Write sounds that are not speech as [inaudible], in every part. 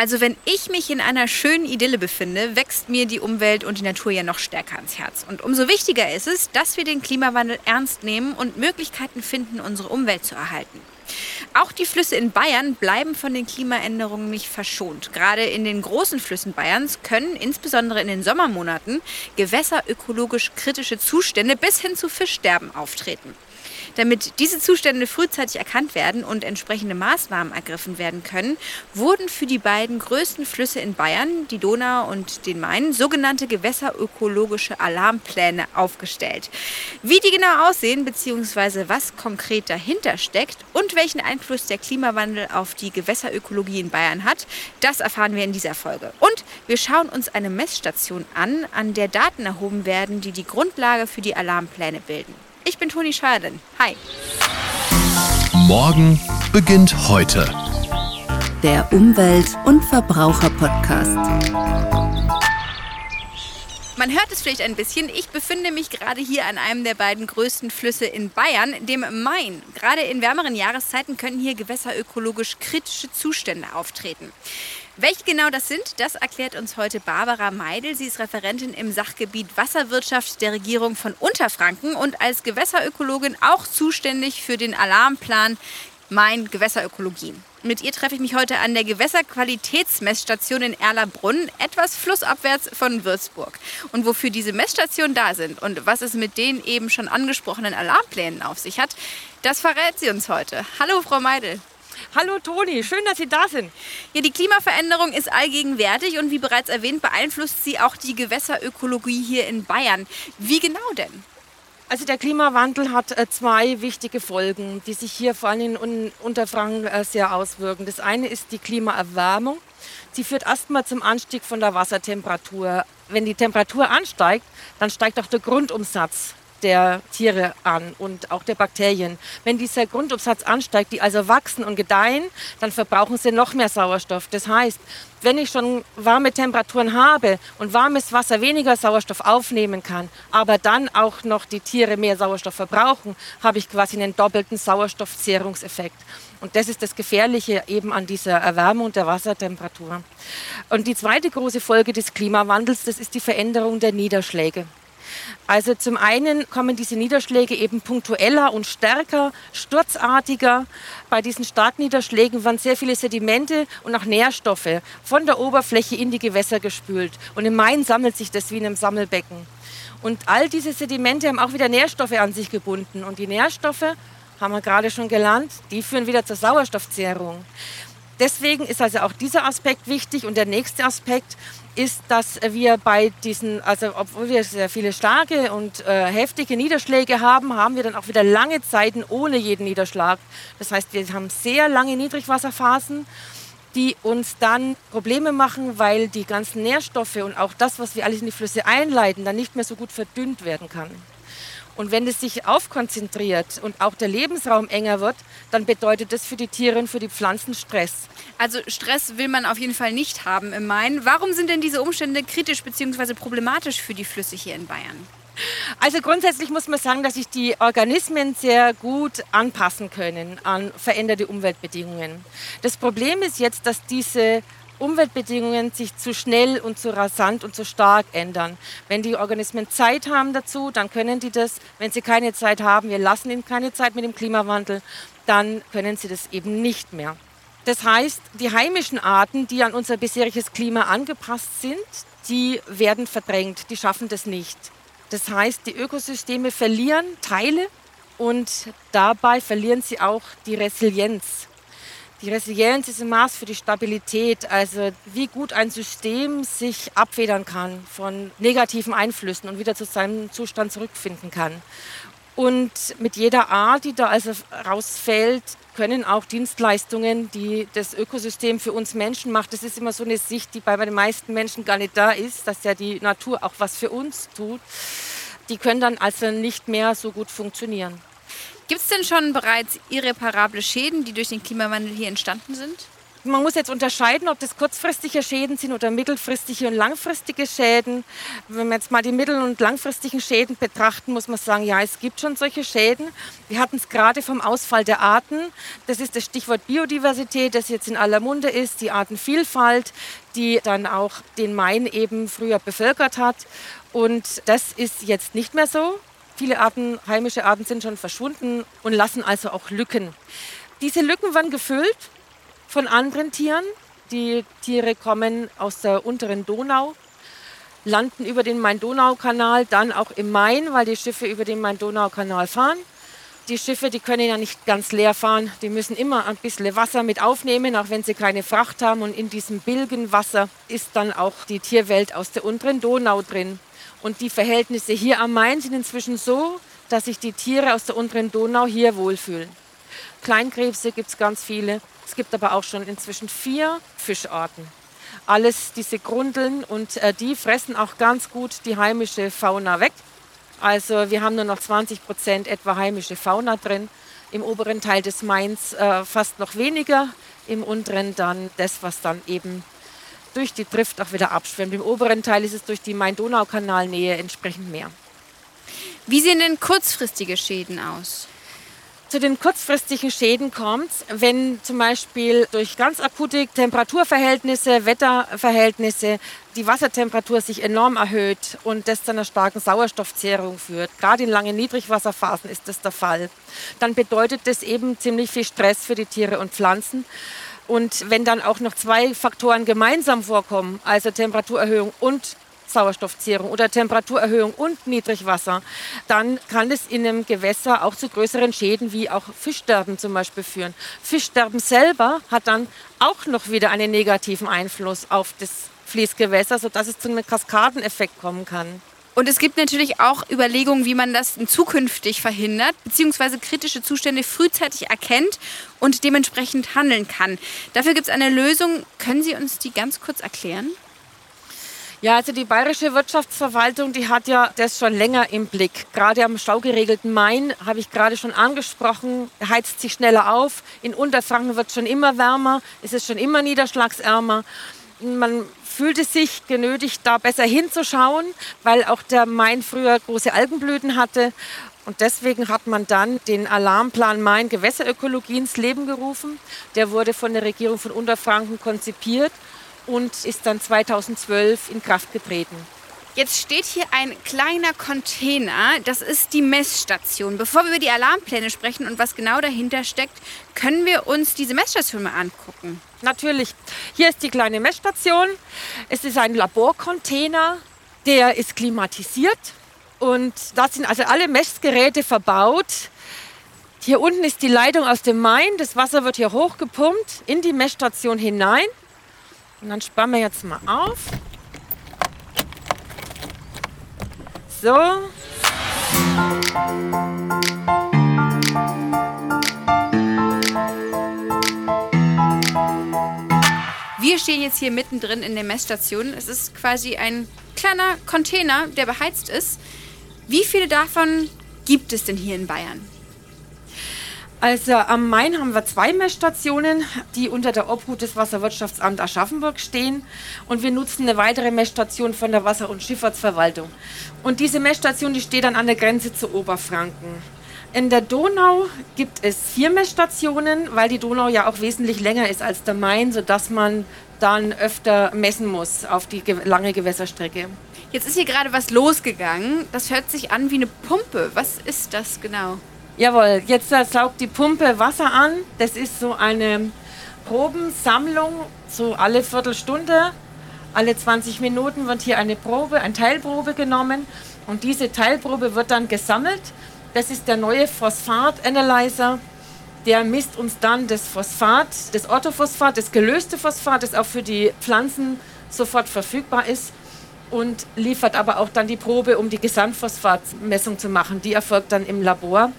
Also wenn ich mich in einer schönen Idylle befinde, wächst mir die Umwelt und die Natur ja noch stärker ans Herz. Und umso wichtiger ist es, dass wir den Klimawandel ernst nehmen und Möglichkeiten finden, unsere Umwelt zu erhalten. Auch die Flüsse in Bayern bleiben von den Klimaänderungen nicht verschont. Gerade in den großen Flüssen Bayerns können insbesondere in den Sommermonaten gewässerökologisch kritische Zustände bis hin zu Fischsterben auftreten. Damit diese Zustände frühzeitig erkannt werden und entsprechende Maßnahmen ergriffen werden können, wurden für die beiden größten Flüsse in Bayern, die Donau und den Main, sogenannte gewässerökologische Alarmpläne aufgestellt. Wie die genau aussehen bzw. was konkret dahinter steckt und welchen Einfluss der Klimawandel auf die Gewässerökologie in Bayern hat, das erfahren wir in dieser Folge. Und wir schauen uns eine Messstation an, an der Daten erhoben werden, die die Grundlage für die Alarmpläne bilden. Ich bin Toni Scheuerlen. Hi. Morgen beginnt heute. Der Umwelt- und Verbraucher-Podcast. Man hört es vielleicht ein bisschen. Ich befinde mich gerade hier an einem der beiden größten Flüsse in Bayern, dem Main. Gerade in wärmeren Jahreszeiten können hier gewässerökologisch kritische Zustände auftreten. Welche genau das sind, das erklärt uns heute Barbara Meidel. Sie ist Referentin im Sachgebiet Wasserwirtschaft der Regierung von Unterfranken und als Gewässerökologin auch zuständig für den Alarmplan Main Gewässerökologie. Mit ihr treffe ich mich heute an der Gewässerqualitätsmessstation in Erlabrunn, etwas flussabwärts von Würzburg. Und wofür diese Messstationen da sind und was es mit den eben schon angesprochenen Alarmplänen auf sich hat, das verrät sie uns heute. Hallo, Frau Meidel. Hallo Toni, schön, dass Sie da sind. Ja, die Klimaveränderung ist allgegenwärtig und wie bereits erwähnt, beeinflusst sie auch die Gewässerökologie hier in Bayern. Wie genau denn? Also der Klimawandel hat äh, zwei wichtige Folgen, die sich hier vor allem in Unterfranken äh, sehr auswirken. Das eine ist die Klimaerwärmung. Sie führt erstmal zum Anstieg von der Wassertemperatur. Wenn die Temperatur ansteigt, dann steigt auch der Grundumsatz der Tiere an und auch der Bakterien. Wenn dieser Grundumsatz ansteigt, die also wachsen und gedeihen, dann verbrauchen sie noch mehr Sauerstoff. Das heißt, wenn ich schon warme Temperaturen habe und warmes Wasser weniger Sauerstoff aufnehmen kann, aber dann auch noch die Tiere mehr Sauerstoff verbrauchen, habe ich quasi einen doppelten Sauerstoffzehrungseffekt. Und das ist das Gefährliche eben an dieser Erwärmung der Wassertemperatur. Und die zweite große Folge des Klimawandels, das ist die Veränderung der Niederschläge. Also zum einen kommen diese Niederschläge eben punktueller und stärker, sturzartiger. Bei diesen Starkniederschlägen werden sehr viele Sedimente und auch Nährstoffe von der Oberfläche in die Gewässer gespült. Und im Main sammelt sich das wie in einem Sammelbecken. Und all diese Sedimente haben auch wieder Nährstoffe an sich gebunden. Und die Nährstoffe, haben wir gerade schon gelernt, die führen wieder zur Sauerstoffzehrung. Deswegen ist also auch dieser Aspekt wichtig. Und der nächste Aspekt ist, dass wir bei diesen, also obwohl wir sehr viele starke und äh, heftige Niederschläge haben, haben wir dann auch wieder lange Zeiten ohne jeden Niederschlag. Das heißt, wir haben sehr lange Niedrigwasserphasen, die uns dann Probleme machen, weil die ganzen Nährstoffe und auch das, was wir alles in die Flüsse einleiten, dann nicht mehr so gut verdünnt werden kann. Und wenn es sich aufkonzentriert und auch der Lebensraum enger wird, dann bedeutet das für die Tiere und für die Pflanzen Stress. Also Stress will man auf jeden Fall nicht haben im Main. Warum sind denn diese Umstände kritisch bzw. problematisch für die Flüsse hier in Bayern? Also grundsätzlich muss man sagen, dass sich die Organismen sehr gut anpassen können an veränderte Umweltbedingungen. Das Problem ist jetzt, dass diese Umweltbedingungen sich zu schnell und zu rasant und zu stark ändern. Wenn die Organismen Zeit haben dazu, dann können die das. Wenn sie keine Zeit haben, wir lassen ihnen keine Zeit mit dem Klimawandel, dann können sie das eben nicht mehr. Das heißt, die heimischen Arten, die an unser bisheriges Klima angepasst sind, die werden verdrängt, die schaffen das nicht. Das heißt, die Ökosysteme verlieren Teile und dabei verlieren sie auch die Resilienz. Die Resilienz ist ein Maß für die Stabilität, also wie gut ein System sich abfedern kann von negativen Einflüssen und wieder zu seinem Zustand zurückfinden kann. Und mit jeder Art, die da also rausfällt, können auch Dienstleistungen, die das Ökosystem für uns Menschen macht, das ist immer so eine Sicht, die bei den meisten Menschen gar nicht da ist, dass ja die Natur auch was für uns tut, die können dann also nicht mehr so gut funktionieren. Gibt es denn schon bereits irreparable Schäden, die durch den Klimawandel hier entstanden sind? Man muss jetzt unterscheiden, ob das kurzfristige Schäden sind oder mittelfristige und langfristige Schäden. Wenn wir jetzt mal die mittel- und langfristigen Schäden betrachten, muss man sagen, ja, es gibt schon solche Schäden. Wir hatten es gerade vom Ausfall der Arten. Das ist das Stichwort Biodiversität, das jetzt in aller Munde ist, die Artenvielfalt, die dann auch den Main eben früher bevölkert hat. Und das ist jetzt nicht mehr so. Viele Arten, heimische Arten sind schon verschwunden und lassen also auch Lücken. Diese Lücken werden gefüllt von anderen Tieren. Die Tiere kommen aus der unteren Donau, landen über den Main-Donau-Kanal, dann auch im Main, weil die Schiffe über den Main-Donau-Kanal fahren. Die Schiffe, die können ja nicht ganz leer fahren, die müssen immer ein bisschen Wasser mit aufnehmen, auch wenn sie keine Fracht haben. Und in diesem Bilgenwasser ist dann auch die Tierwelt aus der unteren Donau drin. Und die Verhältnisse hier am Main sind inzwischen so, dass sich die Tiere aus der unteren Donau hier wohlfühlen. Kleinkrebse gibt es ganz viele. Es gibt aber auch schon inzwischen vier Fischarten. Alles diese Grundeln und äh, die fressen auch ganz gut die heimische Fauna weg. Also wir haben nur noch 20 Prozent etwa heimische Fauna drin. Im oberen Teil des Mains äh, fast noch weniger, im unteren dann das, was dann eben durch die Drift auch wieder abschwemmt. Im oberen Teil ist es durch die Main-Donau-Kanalnähe entsprechend mehr. Wie sehen denn kurzfristige Schäden aus? Zu den kurzfristigen Schäden kommt wenn zum Beispiel durch ganz akute Temperaturverhältnisse, Wetterverhältnisse die Wassertemperatur sich enorm erhöht und das zu einer starken Sauerstoffzehrung führt. Gerade in langen Niedrigwasserphasen ist das der Fall. Dann bedeutet das eben ziemlich viel Stress für die Tiere und Pflanzen. Und wenn dann auch noch zwei Faktoren gemeinsam vorkommen, also Temperaturerhöhung und Sauerstoffzehrung oder Temperaturerhöhung und Niedrigwasser, dann kann es in einem Gewässer auch zu größeren Schäden wie auch Fischsterben zum Beispiel führen. Fischsterben selber hat dann auch noch wieder einen negativen Einfluss auf das Fließgewässer, sodass es zu einem Kaskadeneffekt kommen kann. Und es gibt natürlich auch Überlegungen, wie man das zukünftig verhindert, beziehungsweise kritische Zustände frühzeitig erkennt und dementsprechend handeln kann. Dafür gibt es eine Lösung. Können Sie uns die ganz kurz erklären? Ja, also die bayerische Wirtschaftsverwaltung, die hat ja das schon länger im Blick. Gerade am staugeregelten Main habe ich gerade schon angesprochen, heizt sich schneller auf. In Unterfranken wird es schon immer wärmer, es ist schon immer niederschlagsärmer. Man fühlte sich genötigt, da besser hinzuschauen, weil auch der Main früher große Algenblüten hatte. Und deswegen hat man dann den Alarmplan Main Gewässerökologie ins Leben gerufen. Der wurde von der Regierung von Unterfranken konzipiert und ist dann 2012 in Kraft getreten. Jetzt steht hier ein kleiner Container, das ist die Messstation. Bevor wir über die Alarmpläne sprechen und was genau dahinter steckt, können wir uns diese Messstation mal angucken. Natürlich. Hier ist die kleine Messstation. Es ist ein Laborcontainer, der ist klimatisiert und da sind also alle Messgeräte verbaut. Hier unten ist die Leitung aus dem Main. Das Wasser wird hier hochgepumpt in die Messstation hinein. Und dann spannen wir jetzt mal auf. So. Wir stehen jetzt hier mittendrin in der Messstation. Es ist quasi ein kleiner Container, der beheizt ist. Wie viele davon gibt es denn hier in Bayern? Also am Main haben wir zwei Messstationen, die unter der Obhut des Wasserwirtschaftsamts Aschaffenburg stehen. Und wir nutzen eine weitere Messstation von der Wasser- und Schifffahrtsverwaltung. Und diese Messstation, die steht an der Grenze zu Oberfranken. In der Donau gibt es vier Messstationen, weil die Donau ja auch wesentlich länger ist als der Main, sodass man dann öfter messen muss auf die lange Gewässerstrecke. Jetzt ist hier gerade was losgegangen. Das hört sich an wie eine Pumpe. Was ist das genau? Jawohl, jetzt saugt die Pumpe Wasser an. Das ist so eine Probensammlung, so alle Viertelstunde, alle 20 Minuten wird hier eine Probe, eine Teilprobe genommen und diese Teilprobe wird dann gesammelt. Das ist der neue Phosphat-Analyzer. Der misst uns dann das Phosphat, das Orthophosphat, das gelöste Phosphat, das auch für die Pflanzen sofort verfügbar ist und liefert aber auch dann die Probe, um die Gesamtphosphatmessung zu machen. Die erfolgt dann im Labor.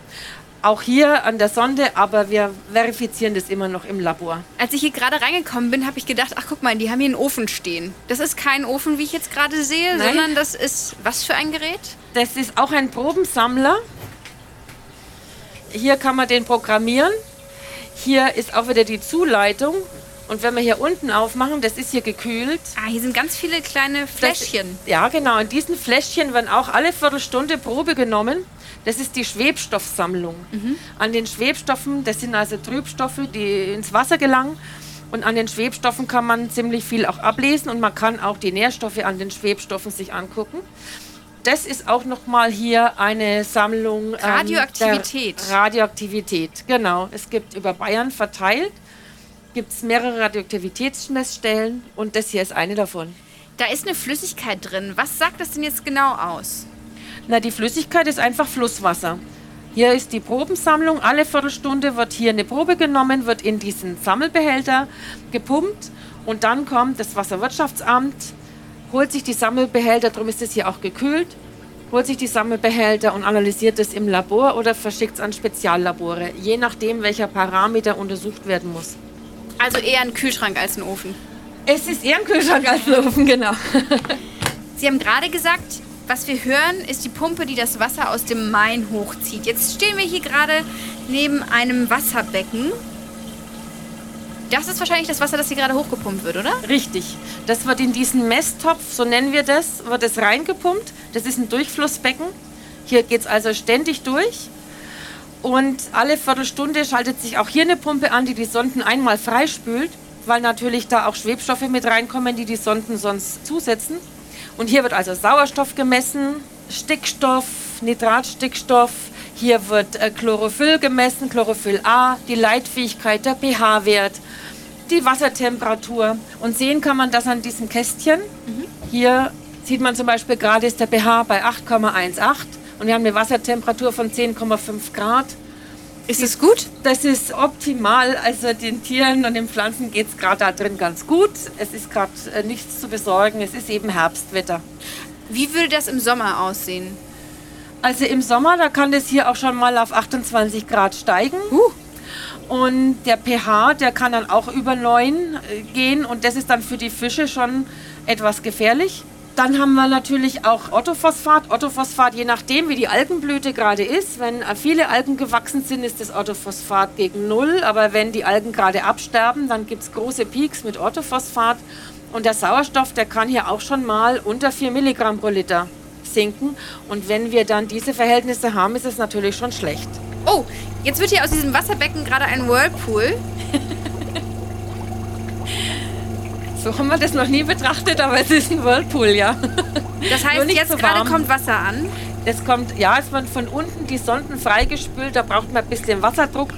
Auch hier an der Sonde, aber wir verifizieren das immer noch im Labor. Als ich hier gerade reingekommen bin, habe ich gedacht, ach guck mal, die haben hier einen Ofen stehen. Das ist kein Ofen, wie ich jetzt gerade sehe, Nein. sondern das ist was für ein Gerät? Das ist auch ein Probensammler. Hier kann man den programmieren. Hier ist auch wieder die Zuleitung Und wenn wir hier unten aufmachen, das ist hier gekühlt. Ah, hier sind ganz viele kleine Fläschchen. Das, ja, genau. In diesen Fläschchen werden auch alle Viertelstunde Probe genommen. Das ist die Schwebstoffsammlung. Mhm. An den Schwebstoffen, das sind also Trübstoffe, die ins Wasser gelangen. Und an den Schwebstoffen kann man ziemlich viel auch ablesen und man kann auch die Nährstoffe an den Schwebstoffen sich angucken. Das ist auch nochmal hier eine Sammlung. Ähm, Radioaktivität. Radioaktivität, genau. Es gibt über Bayern verteilt, gibt es mehrere Radioaktivitätsmessstellen und das hier ist eine davon. Da ist eine Flüssigkeit drin. Was sagt das denn jetzt genau aus? Na, die Flüssigkeit ist einfach Flusswasser. Hier ist die Probensammlung. Alle Viertelstunde wird hier eine Probe genommen, wird in diesen Sammelbehälter gepumpt und dann kommt das Wasserwirtschaftsamt, holt sich die Sammelbehälter, darum ist es hier auch gekühlt, holt sich die Sammelbehälter und analysiert es im Labor oder verschickt es an Speziallabore, je nachdem, welcher Parameter untersucht werden muss. Also eher ein Kühlschrank als ein Ofen. Es ist eher ein Kühlschrank als ein Ofen, genau. [laughs] Sie haben gerade gesagt, was wir hören, ist die Pumpe, die das Wasser aus dem Main hochzieht. Jetzt stehen wir hier gerade neben einem Wasserbecken. Das ist wahrscheinlich das Wasser, das hier gerade hochgepumpt wird, oder? Richtig. Das wird in diesen Messtopf, so nennen wir das, wird es reingepumpt. Das ist ein Durchflussbecken. Hier geht es also ständig durch. Und alle Viertelstunde schaltet sich auch hier eine Pumpe an, die die Sonden einmal freispült, weil natürlich da auch Schwebstoffe mit reinkommen, die die Sonden sonst zusetzen. Und hier wird also Sauerstoff gemessen, Stickstoff, Nitratstickstoff. Hier wird äh, Chlorophyll gemessen, Chlorophyll A, die Leitfähigkeit, der pH-Wert, die Wassertemperatur. Und sehen kann man das an diesem Kästchen. Mhm. Hier sieht man zum Beispiel gerade ist der pH bei 8,18 und wir haben eine Wassertemperatur von 10,5 Grad. Ist es gut? Das ist optimal. Also den Tieren und den Pflanzen geht es gerade da drin ganz gut. Es ist gerade äh, nichts zu besorgen. Es ist eben Herbstwetter. Wie würde das im Sommer aussehen? Also im Sommer, da kann das hier auch schon mal auf 28 Grad steigen. Uh. Und der pH, der kann dann auch über 9 äh, gehen. Und das ist dann für die Fische schon etwas gefährlich. Dann haben wir natürlich auch Orthophosphat. Orthophosphat, je nachdem, wie die Algenblüte gerade ist. Wenn viele Algen gewachsen sind, ist das Orthophosphat gegen Null. Aber wenn die Algen gerade absterben, dann gibt es große Peaks mit Orthophosphat. Und der Sauerstoff, der kann hier auch schon mal unter 4 Milligramm pro Liter sinken. Und wenn wir dann diese Verhältnisse haben, ist es natürlich schon schlecht. Oh, jetzt wird hier aus diesem Wasserbecken gerade ein Whirlpool. [laughs] So haben wir das noch nie betrachtet, aber es ist ein Whirlpool, ja. Das heißt, jetzt so gerade kommt Wasser an? Es kommt, ja, es werden von unten die Sonden freigespült, da braucht man ein bisschen Wasserdruck,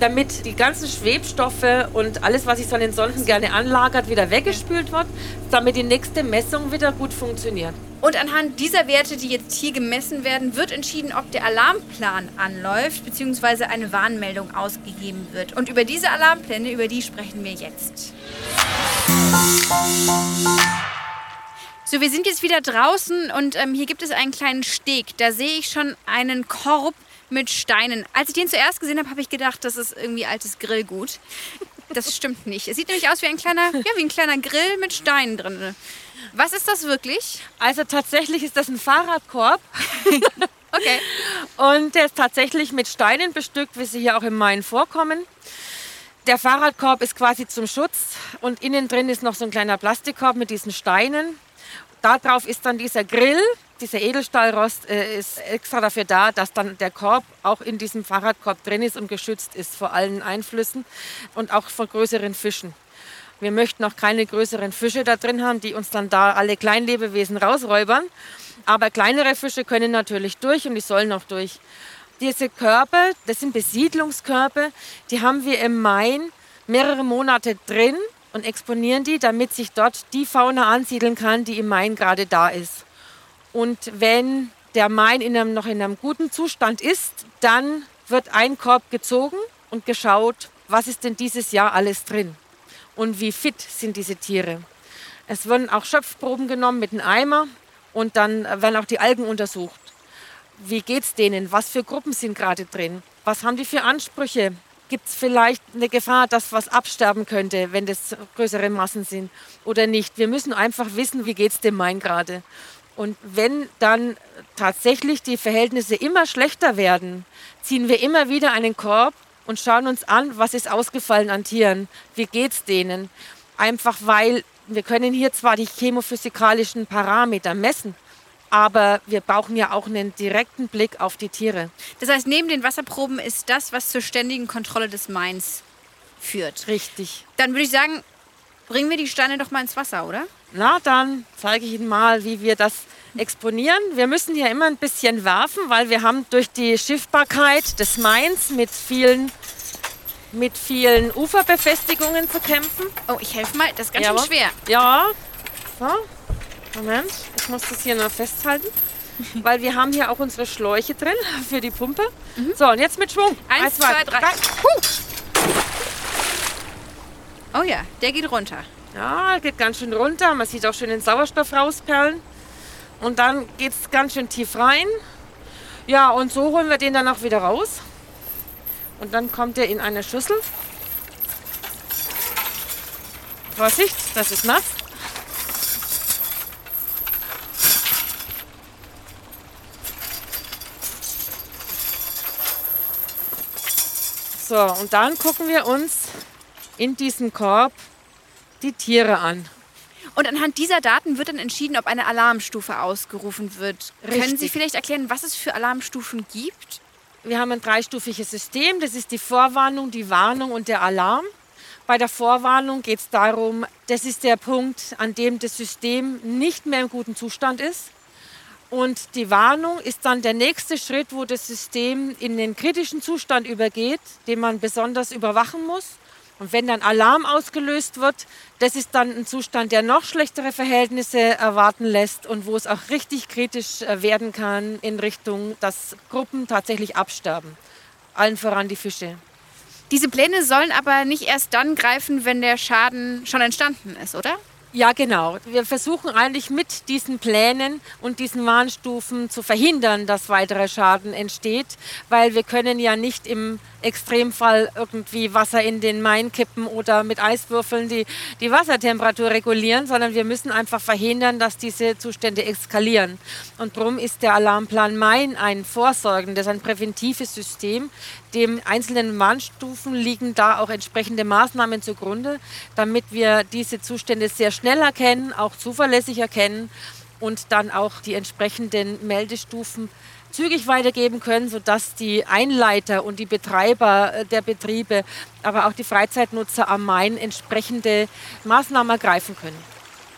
damit die ganzen Schwebstoffe und alles, was sich so an den Sonden gerne anlagert, wieder weggespült wird, damit die nächste Messung wieder gut funktioniert. Und anhand dieser Werte, die jetzt hier gemessen werden, wird entschieden, ob der Alarmplan anläuft bzw. eine Warnmeldung ausgegeben wird. Und über diese Alarmpläne, über die sprechen wir jetzt. So, wir sind jetzt wieder draußen und ähm, hier gibt es einen kleinen Steg. Da sehe ich schon einen Korb mit Steinen. Als ich den zuerst gesehen habe, habe ich gedacht, das ist irgendwie altes Grillgut. Das stimmt nicht. Es sieht nämlich aus wie ein kleiner, ja, wie ein kleiner Grill mit Steinen drin. Was ist das wirklich? Also tatsächlich ist das ein Fahrradkorb. [laughs] okay. Und der ist tatsächlich mit Steinen bestückt, wie sie hier auch im Main vorkommen. Der Fahrradkorb ist quasi zum Schutz und innen drin ist noch so ein kleiner Plastikkorb mit diesen Steinen. Darauf ist dann dieser Grill, dieser Edelstahlrost äh, ist extra dafür da, dass dann der Korb auch in diesem Fahrradkorb drin ist und geschützt ist vor allen Einflüssen und auch vor größeren Fischen. Wir möchten auch keine größeren Fische da drin haben, die uns dann da alle Kleinlebewesen rausräubern. Aber kleinere Fische können natürlich durch und die sollen auch durch. Diese Körper, das sind Besiedlungskörper, die haben wir im Main mehrere Monate drin und exponieren die, damit sich dort die Fauna ansiedeln kann, die im Main gerade da ist. Und wenn der Main in einem, noch in einem guten Zustand ist, dann wird ein Korb gezogen und geschaut, was ist denn dieses Jahr alles drin und wie fit sind diese Tiere. Es werden auch Schöpfproben genommen mit einem Eimer und dann werden auch die Algen untersucht wie geht es denen? Was für Gruppen sind gerade drin? Was haben die für Ansprüche? Gibt es vielleicht eine Gefahr, dass was absterben könnte, wenn das größere Massen sind oder nicht? Wir müssen einfach wissen, wie geht es dem Main gerade. Und wenn dann tatsächlich die Verhältnisse immer schlechter werden, ziehen wir immer wieder einen Korb und schauen uns an, was ist ausgefallen an Tieren, wie geht es denen. Einfach weil wir können hier zwar die chemophysikalischen Parameter messen, aber wir brauchen ja auch einen direkten Blick auf die Tiere. Das heißt, neben den Wasserproben ist das, was zur ständigen Kontrolle des Mains führt. Richtig. Dann würde ich sagen, bringen wir die Steine doch mal ins Wasser, oder? Na, dann zeige ich Ihnen mal, wie wir das exponieren. Wir müssen hier immer ein bisschen werfen, weil wir haben durch die Schiffbarkeit des Mains mit vielen, mit vielen Uferbefestigungen zu kämpfen. Oh, ich helfe mal. Das ist ganz Jawohl. schön schwer. Ja. So. Moment, ich muss das hier noch festhalten. Weil wir haben hier auch unsere Schläuche drin für die Pumpe. So, und jetzt mit Schwung. Eins, zwei, drei. Huh. Oh ja, der geht runter. Ja, geht ganz schön runter. Man sieht auch schön den Sauerstoff rausperlen. Und dann geht es ganz schön tief rein. Ja, und so holen wir den dann auch wieder raus. Und dann kommt er in eine Schüssel. Vorsicht, das ist nass. So, und dann gucken wir uns in diesem Korb die Tiere an. Und anhand dieser Daten wird dann entschieden, ob eine Alarmstufe ausgerufen wird. Können Sie Richtig. vielleicht erklären, was es für Alarmstufen gibt? Wir haben ein dreistufiges System. Das ist die Vorwarnung, die Warnung und der Alarm. Bei der Vorwarnung geht es darum, das ist der Punkt, an dem das System nicht mehr im guten Zustand ist. Und die Warnung ist dann der nächste Schritt, wo das System in den kritischen Zustand übergeht, den man besonders überwachen muss. Und wenn dann Alarm ausgelöst wird, das ist dann ein Zustand, der noch schlechtere Verhältnisse erwarten lässt und wo es auch richtig kritisch äh, werden kann in Richtung, dass Gruppen tatsächlich absterben. Allen voran die Fische. Diese Pläne sollen aber nicht erst dann greifen, wenn der Schaden schon entstanden ist, oder? Ja, genau. Wir versuchen eigentlich mit diesen Plänen und diesen Warnstufen zu verhindern, dass weiterer Schaden entsteht, weil wir können ja nicht im Extremfall irgendwie Wasser in den Main kippen oder mit Eiswürfeln die, die Wassertemperatur regulieren, sondern wir müssen einfach verhindern, dass diese Zustände eskalieren. Und darum ist der Alarmplan Main ein vorsorgendes, ein präventives System. Dem einzelnen Warnstufen liegen da auch entsprechende Maßnahmen zugrunde, damit wir diese Zustände sehr schnell erkennen, auch zuverlässig erkennen und dann auch die entsprechenden Meldestufen zügig weitergeben können, sodass die Einleiter und die Betreiber äh, der Betriebe, aber auch die Freizeitnutzer am Main entsprechende Maßnahmen ergreifen können.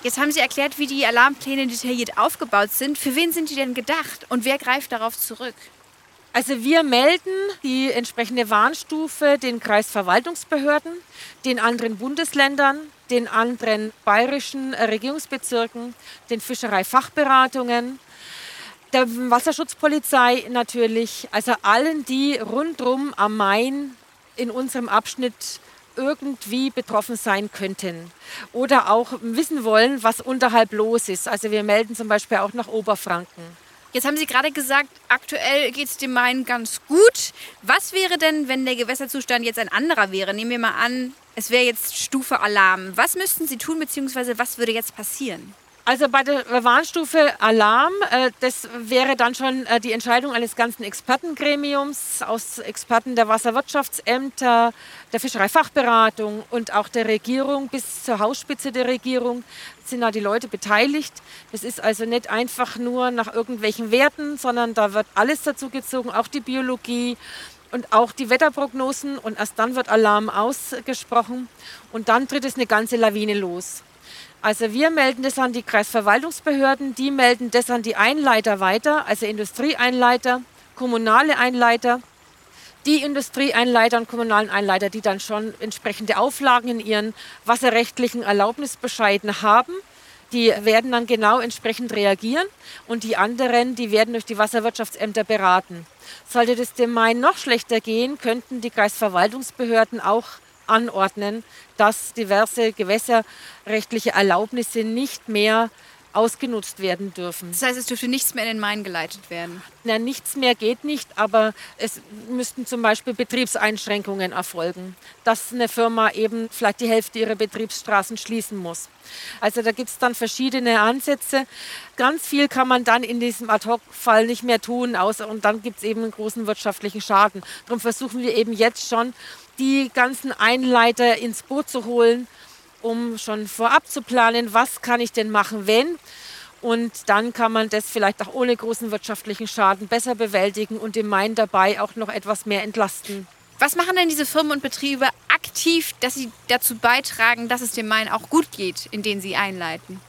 Jetzt haben Sie erklärt, wie die Alarmpläne detailliert aufgebaut sind. Für wen sind die denn gedacht und wer greift darauf zurück? Also wir melden die entsprechende Warnstufe den Kreisverwaltungsbehörden, den anderen Bundesländern, den anderen bayerischen äh, Regierungsbezirken, den Fischereifachberatungen, der Wasserschutzpolizei natürlich, also allen, die rundrum am Main in unserem Abschnitt irgendwie betroffen sein könnten oder auch wissen wollen, was unterhalb los ist. Also wir melden zum Beispiel auch nach Oberfranken. Jetzt haben Sie gerade gesagt, aktuell geht es dem Main ganz gut. Was wäre denn, wenn der Gewässerzustand jetzt ein anderer wäre? Nehmen wir mal an, es wäre jetzt Stufe Alarm. Was müssten Sie tun, beziehungsweise was würde jetzt passieren? Also bei der Warnstufe Alarm, äh, das wäre dann schon äh, die Entscheidung eines ganzen Expertengremiums aus Experten der Wasserwirtschaftsämter, der Fischereifachberatung und auch der Regierung bis zur Hausspitze der Regierung sind da die Leute beteiligt. Das ist also nicht einfach nur nach irgendwelchen Werten, sondern da wird alles dazu gezogen, auch die Biologie und auch die Wetterprognosen und erst dann wird Alarm ausgesprochen und dann tritt es eine ganze Lawine los. Also wir melden das an die Kreisverwaltungsbehörden, die melden das an die Einleiter weiter, also Industrieeinleiter, kommunale Einleiter, die Industrieeinleiter und kommunalen Einleiter, die dann schon entsprechende Auflagen in ihren wasserrechtlichen Erlaubnisbescheiden haben. Die werden dann genau entsprechend reagieren und die anderen, die werden durch die Wasserwirtschaftsämter beraten. Sollte das dem Main noch schlechter gehen, könnten die Kreisverwaltungsbehörden auch anordnen, dass diverse gewässerrechtliche Erlaubnisse nicht mehr ausgenutzt werden dürfen. Das heißt, es dürfte nichts mehr in den Main geleitet werden? Na, nichts mehr geht nicht, aber es müssten zum Beispiel Betriebseinschränkungen erfolgen, dass eine Firma eben vielleicht die Hälfte ihrer Betriebsstraßen schließen muss. Also da gibt es dann verschiedene Ansätze. Ganz viel kann man dann in diesem Ad-Hoc-Fall nicht mehr tun, außer und dann gibt es eben einen großen wirtschaftlichen Schaden. Darum versuchen wir eben jetzt schon, die ganzen Einleiter ins Boot zu holen um schon vorab zu planen, was kann ich denn machen, wenn. Und dann kann man das vielleicht auch ohne großen wirtschaftlichen Schaden besser bewältigen und dem Main dabei auch noch etwas mehr entlasten. Was machen denn diese Firmen und Betriebe aktiv, dass sie dazu beitragen, dass es dem Main auch gut geht, in denen sie einleiten?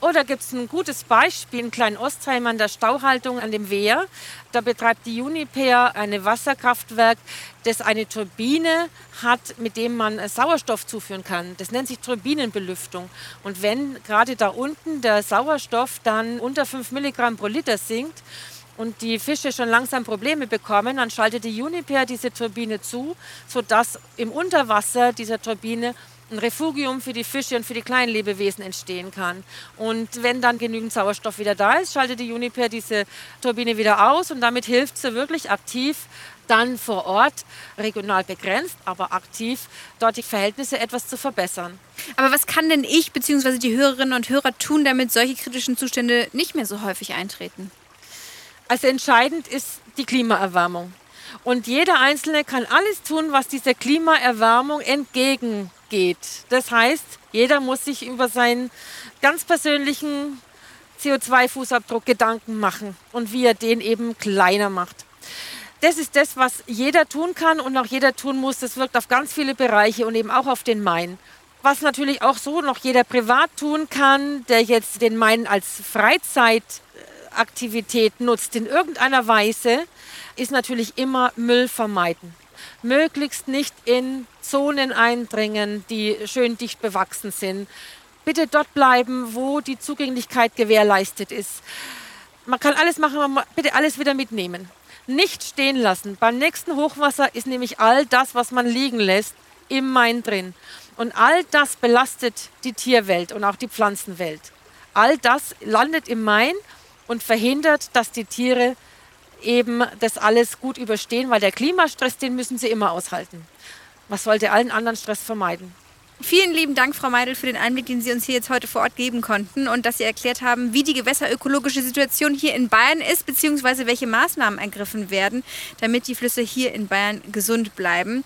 Da gibt es ein gutes Beispiel in Klein-Ostheim an der Stauhaltung an dem Wehr. Da betreibt die Uniper ein Wasserkraftwerk, das eine Turbine hat, mit dem man Sauerstoff zuführen kann. Das nennt sich Turbinenbelüftung. Und wenn gerade da unten der Sauerstoff dann unter 5 Milligramm pro Liter sinkt, und die Fische schon langsam Probleme bekommen, dann schaltet die Uniper diese Turbine zu, sodass im Unterwasser dieser Turbine ein Refugium für die Fische und für die kleinen Lebewesen entstehen kann. Und wenn dann genügend Sauerstoff wieder da ist, schaltet die Juniper diese Turbine wieder aus und damit hilft sie wirklich aktiv dann vor Ort, regional begrenzt, aber aktiv, dort die Verhältnisse etwas zu verbessern. Aber was kann denn ich bzw. die Hörerinnen und Hörer tun, damit solche kritischen Zustände nicht mehr so häufig eintreten? Also entscheidend ist die Klimaerwärmung. Und jeder Einzelne kann alles tun, was dieser Klimaerwärmung entgegen geht. Das heißt, jeder muss sich über seinen ganz persönlichen CO2-Fußabdruck Gedanken machen und wie er den eben kleiner macht. Das ist das, was jeder tun kann und auch jeder tun muss. Das wirkt auf ganz viele Bereiche und eben auch auf den Main. Was natürlich auch so noch jeder privat tun kann, der jetzt den Main als Freizeitaktivität nutzt in irgendeiner Weise, ist natürlich immer Müll vermeiden möglichst nicht in Zonen eindringen, die schön dicht bewachsen sind. Bitte dort bleiben, wo die Zugänglichkeit gewährleistet ist. Man kann alles machen, aber bitte alles wieder mitnehmen. Nicht stehen lassen. Beim nächsten Hochwasser ist nämlich all das, was man liegen lässt, im Main drin. Und all das belastet die Tierwelt und auch die Pflanzenwelt. All das landet im Main und verhindert, dass die Tiere eben das alles gut überstehen, weil der Klimastress, den müssen sie immer aushalten. Man sollte allen anderen Stress vermeiden. Vielen lieben Dank, Frau Meidel, für den Einblick, den Sie uns hier jetzt heute vor Ort geben konnten und dass Sie erklärt haben, wie die gewässerökologische Situation hier in Bayern ist, beziehungsweise welche Maßnahmen ergriffen werden, damit die Flüsse hier in Bayern gesund bleiben.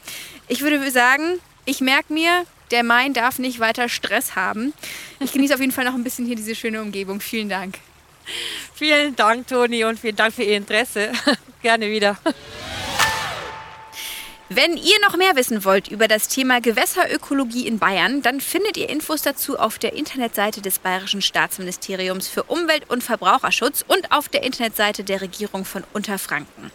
Ich würde sagen, ich merke mir, der Main darf nicht weiter Stress haben. Ich genieße auf jeden Fall noch ein bisschen hier diese schöne Umgebung. Vielen Dank. Vielen Dank, Toni, und vielen Dank für Ihr Interesse. [laughs] Gerne wieder. Wenn ihr noch mehr wissen wollt über das Thema Gewässerökologie in Bayern, dann findet ihr Infos dazu auf der Internetseite des Bayerischen Staatsministeriums für Umwelt und Verbraucherschutz und auf der Internetseite der Regierung von Unterfranken.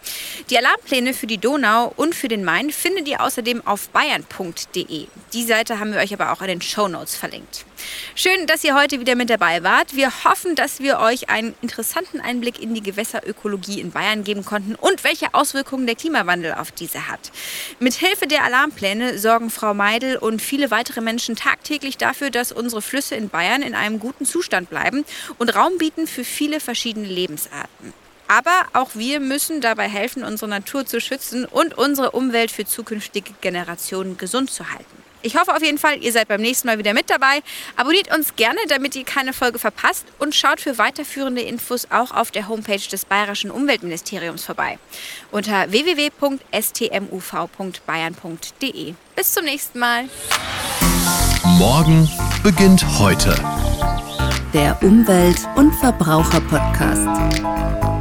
Die Alarmpläne für die Donau und für den Main findet ihr außerdem auf bayern.de. Die Seite haben wir euch aber auch in den Show Notes verlinkt. Schön, dass ihr heute wieder mit dabei wart. Wir hoffen, dass wir euch einen interessanten Einblick in die Gewässerökologie in Bayern geben konnten und welche Auswirkungen der Klimawandel auf diese hat. Mit Hilfe der Alarmpläne sorgen Frau Meidel und viele weitere Menschen tagtäglich dafür, dass unsere Flüsse in Bayern in einem guten Zustand bleiben und Raum bieten für viele verschiedene Lebensarten. Aber auch wir müssen dabei helfen, unsere Natur zu schützen und unsere Umwelt für zukünftige Generationen gesund zu halten. Ich hoffe auf jeden Fall, ihr seid beim nächsten Mal wieder mit dabei. Abonniert uns gerne, damit ihr keine Folge verpasst und schaut für weiterführende Infos auch auf der Homepage des Bayerischen Umweltministeriums vorbei unter www.stmuv.bayern.de. Bis zum nächsten Mal. Morgen beginnt heute. Der Umwelt- und Verbraucher-Podcast.